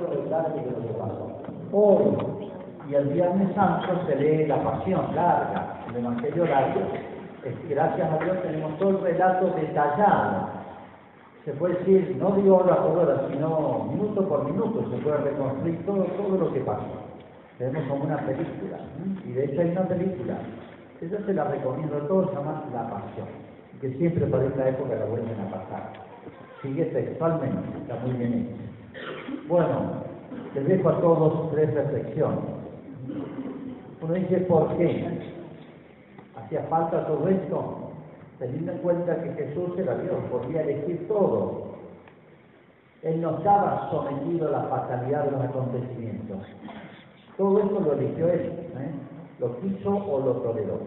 lo que pasó. Hoy y el Viernes Santo se lee la pasión larga, el Evangelio largo. Gracias a Dios tenemos todo el relato detallado. Se puede decir, no digo hora por hora, sino minuto por minuto, se puede reconstruir todo, todo lo que pasó. Tenemos como una película, y de hecho hay una película, esa se la recomiendo a todos, se llama La Pasión, que siempre para esta época la vuelven a pasar. Sigue textualmente, está muy bien hecho. Bueno, les dejo a todos tres reflexiones. Uno dice, ¿por qué? ¿Hacía falta todo esto? Teniendo en cuenta que Jesús era Dios, podía elegir todo. Él no estaba sometido a la fatalidad de los acontecimientos. Todo esto lo eligió Él, ¿eh? lo quiso o lo toleró.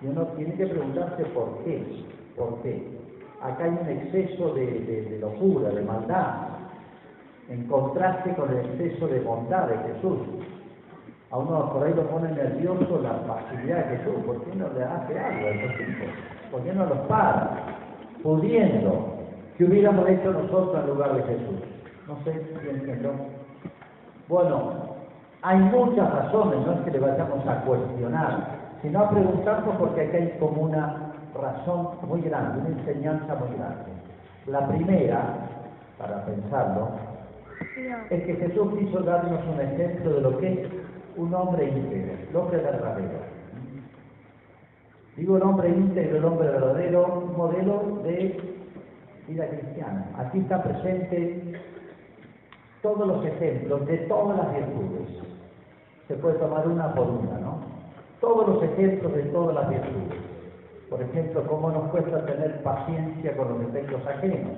Y uno tiene que preguntarse por qué. ¿Por qué? Acá hay un exceso de, de locura, de maldad, en contraste con el exceso de bondad de Jesús. A uno por ahí lo pone nervioso la facilidad de Jesús. ¿Por qué no le hace algo a esos hijos? ¿Por qué no los para? Pudiendo. que hubiéramos hecho nosotros en lugar de Jesús? No sé si entiendo. Bueno, hay muchas razones, no es que le vayamos a cuestionar, sino a preguntarnos porque aquí hay como una razón muy grande, una enseñanza muy grande. La primera, para pensarlo, es que Jesús quiso darnos un ejemplo de lo que es un hombre íntegro, el hombre verdadero. Digo el hombre íntegro, el hombre verdadero, un modelo de vida cristiana. Aquí está presente todos los ejemplos de todas las virtudes. Se puede tomar una por una, ¿no? Todos los ejemplos de todas las virtudes. Por ejemplo, cómo nos cuesta tener paciencia con los defectos ajenos.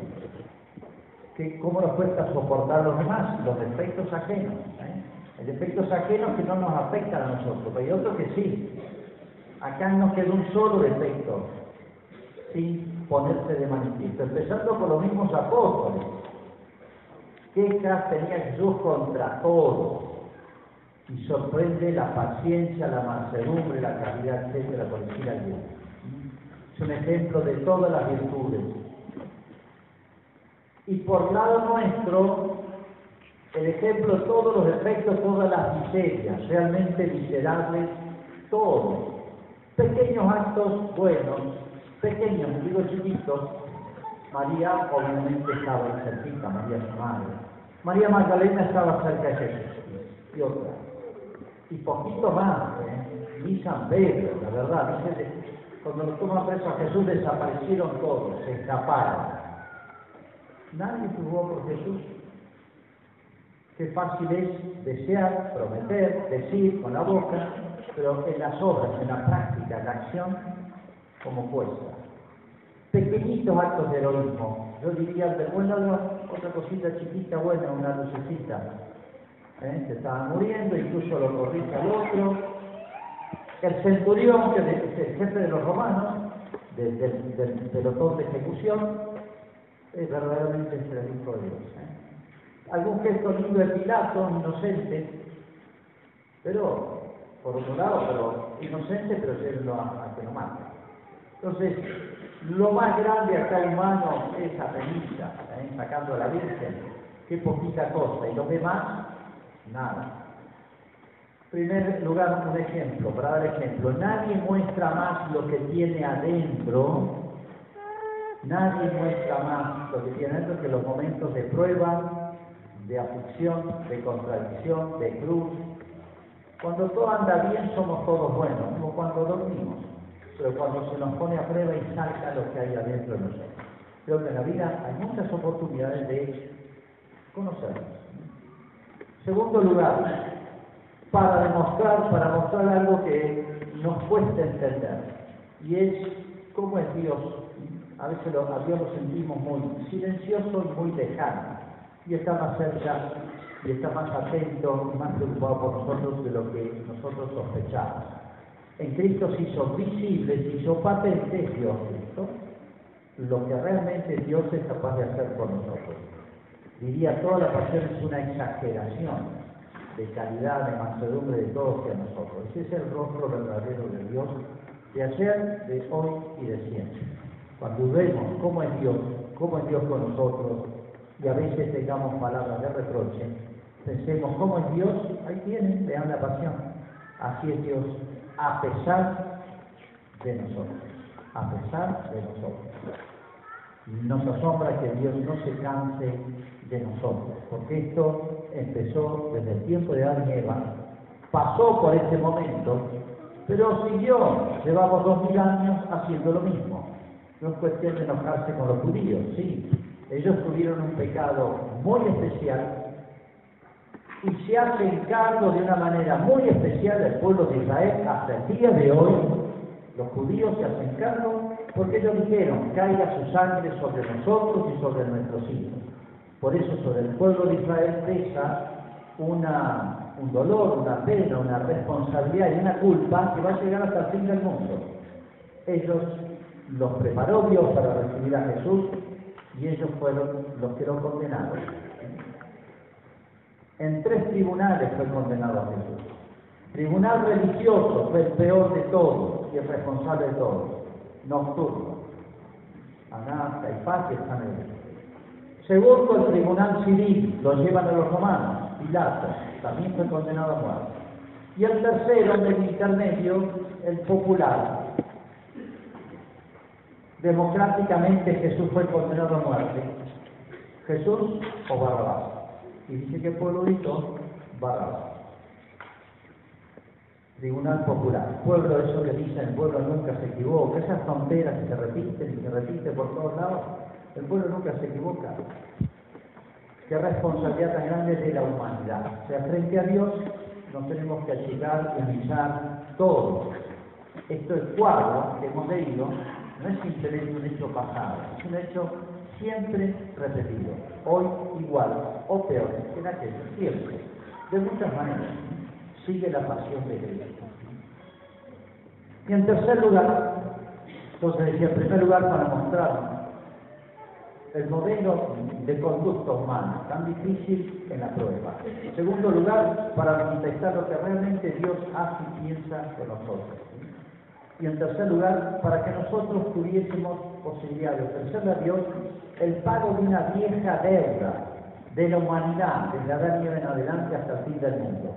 Que, cómo nos cuesta soportar los demás, los defectos ajenos. ¿eh? Hay defectos ajenos que no nos afectan a nosotros, pero hay otros que sí. Acá nos queda un solo defecto, sin ponerse de manifiesto, empezando por los mismos apóstoles. Quejas tenía Jesús contra todos y sorprende la paciencia, la mansedumbre, la caridad, etcétera, por decir algo. Es un ejemplo de todas las virtudes. Y por lado nuestro, el ejemplo, todos los defectos, todas las miserias, realmente miserables, todos. Pequeños actos buenos, pequeños, digo chiquitos. María obviamente estaba cerquita, María su madre. María Magdalena estaba cerca de Jesús y otra. Y poquito más, ¿eh? ni San Pedro, la verdad, dice, cuando lo toman preso a Jesús desaparecieron todos, se escaparon. Nadie jugó por Jesús. Qué fácil es desear, prometer, decir con la boca, pero en las obras, en la práctica, en la acción, como cuesta. Pequeñitos actos de heroísmo. Yo diría, de buena otra cosita chiquita, buena, una lucecita. ¿Eh? Se estaba muriendo, incluso lo corrige al otro. El centurión, que es el jefe de los romanos, del, pelotón de ejecución, es verdaderamente el Hijo de Dios. ¿eh? Algún gesto lindo de Pilato, inocente, pero, por otro lado, pero inocente, pero lleno a, a que lo mate. Entonces, lo más grande acá humano es apenita, ¿eh? sacando a la Virgen, qué poquita cosa, y lo demás, nada. En primer lugar, un ejemplo, para dar ejemplo, nadie muestra más lo que tiene adentro, nadie muestra más lo que tiene adentro que los momentos de prueba, de aflicción, de contradicción, de cruz. Cuando todo anda bien somos todos buenos, como cuando dormimos, pero cuando se nos pone a prueba y salta lo que hay adentro de nosotros. Creo que en la vida hay muchas oportunidades de conocernos. Segundo lugar, para demostrar, para mostrar algo que nos cuesta entender, y es cómo es Dios. A veces lo, a Dios lo sentimos muy silencioso y muy lejano, y está más cerca, y está más atento y más preocupado por nosotros de lo que nosotros sospechamos. En Cristo se hizo visible, se hizo patente Dios Cristo, lo que realmente Dios es capaz de hacer por nosotros. Diría, toda la pasión es una exageración de calidad, de mansedumbre de todos hacia nosotros. Ese es el rostro verdadero de Dios, de ayer, de hoy y de siempre. Cuando vemos cómo es Dios, cómo es Dios con nosotros, y a veces tengamos palabras de reproche, pensemos cómo es Dios, ahí tienen, vean la pasión. Así es Dios, a pesar de nosotros, a pesar de nosotros. Nos asombra que Dios no se canse de nosotros, porque esto empezó desde el tiempo de Adán y Eva, pasó por este momento, pero siguió, llevamos dos mil años haciendo lo mismo. No es cuestión de enojarse con los judíos, sí. Ellos tuvieron un pecado muy especial y se hace cargo de una manera muy especial del pueblo de Israel hasta el día de hoy. Los judíos se hacen cargo porque ellos dijeron, caiga su sangre sobre nosotros y sobre nuestros hijos. Por eso sobre el pueblo de Israel pesa una, un dolor, una pena, una responsabilidad y una culpa que va a llegar hasta el fin del mundo. Ellos los preparó Dios para recibir a Jesús y ellos fueron los que lo condenaron. En tres tribunales fue condenado a Jesús. Tribunal religioso fue el peor de todos y el responsable de todos, nocturno. Anás, Caifás y el Segundo, el tribunal civil, lo llevan a los romanos, Pilato, también fue condenado a muerte. Y el tercero, en el intermedio, el popular, democráticamente Jesús fue condenado a muerte. Jesús o Barrabás. Y dice que el pueblo dijo Barrabás. Tribunal Popular. Pueblo, eso que dice el pueblo nunca se equivoca. Esas fronteras que se repiten y se repiten por todos lados, el pueblo nunca se equivoca. Qué responsabilidad tan grande de la humanidad. O sea, frente a Dios nos tenemos que achicar y analizar todo. Esto es cuadro que hemos leído no es simplemente un hecho pasado, es un hecho siempre repetido, hoy igual o peor que en aquello, siempre, de muchas maneras, sigue la pasión de Cristo. Y en tercer lugar, entonces decía, en primer lugar para mostrar el modelo de conducta humana, tan difícil en la prueba. En segundo lugar, para manifestar lo que realmente Dios hace y piensa de nosotros. Y en tercer lugar, para que nosotros tuviésemos posibilidad de ofrecerle a Dios el pago de una vieja deuda de la humanidad, desde Adán y en adelante hasta el fin del mundo.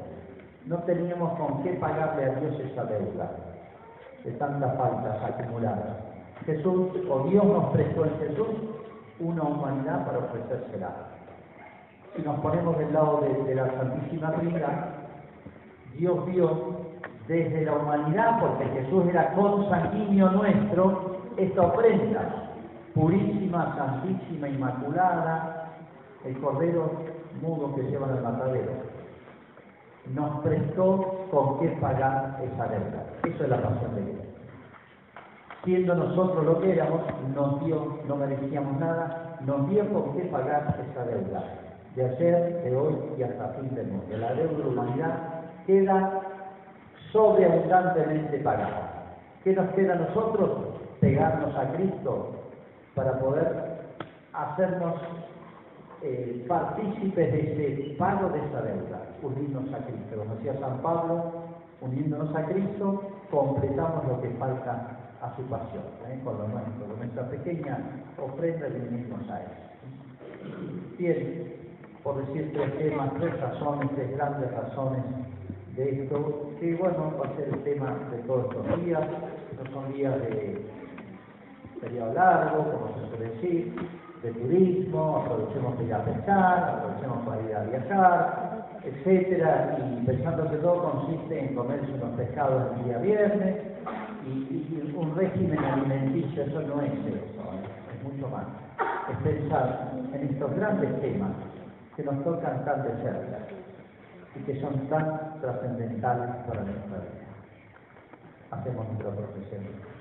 No teníamos con qué pagarle a Dios esa deuda de tantas faltas acumuladas. Jesús, o Dios nos prestó en Jesús una humanidad para ofrecérsela. Si nos ponemos del lado de, de la Santísima Trinidad, Dios vio desde la humanidad, porque Jesús era consanguíneo nuestro, esta ofrenda, purísima, santísima, inmaculada, el cordero mudo que llevan al matadero, nos prestó con qué pagar esa deuda. Eso es la pasión de Dios. Siendo nosotros lo que éramos, nos dio, no merecíamos nada, nos dio con qué pagar esa deuda, de ayer, de hoy y hasta fin del mundo. La deuda de la humanidad queda sobreabundantemente pagada. ¿Qué nos queda a nosotros? Pegarnos a Cristo para poder hacernos eh, partícipes de ese pago de esa deuda, unirnos a Cristo. Como decía San Pablo, uniéndonos a Cristo, completamos lo que falta a su pasión, ¿eh? con lo nuestro, con nuestra pequeña ofrenda de unirnos a Él. Bien, por decir tres temas, tres razones, tres grandes razones de esto, que bueno, va a ser el tema de todos estos días, no son días de periodo largo, como se suele decir, de turismo, aprovechemos para ir a pescar, aprovechemos para ir a viajar, etcétera, y pensando que todo consiste en comerse unos pescados el día viernes, y, un régimen alimenticio, eso no es eso, es mucho más. Es pensar en estos grandes temas que nos tocan tan de cerca y que son tan trascendentales para nuestra vida. Hacemos nuestra profesión.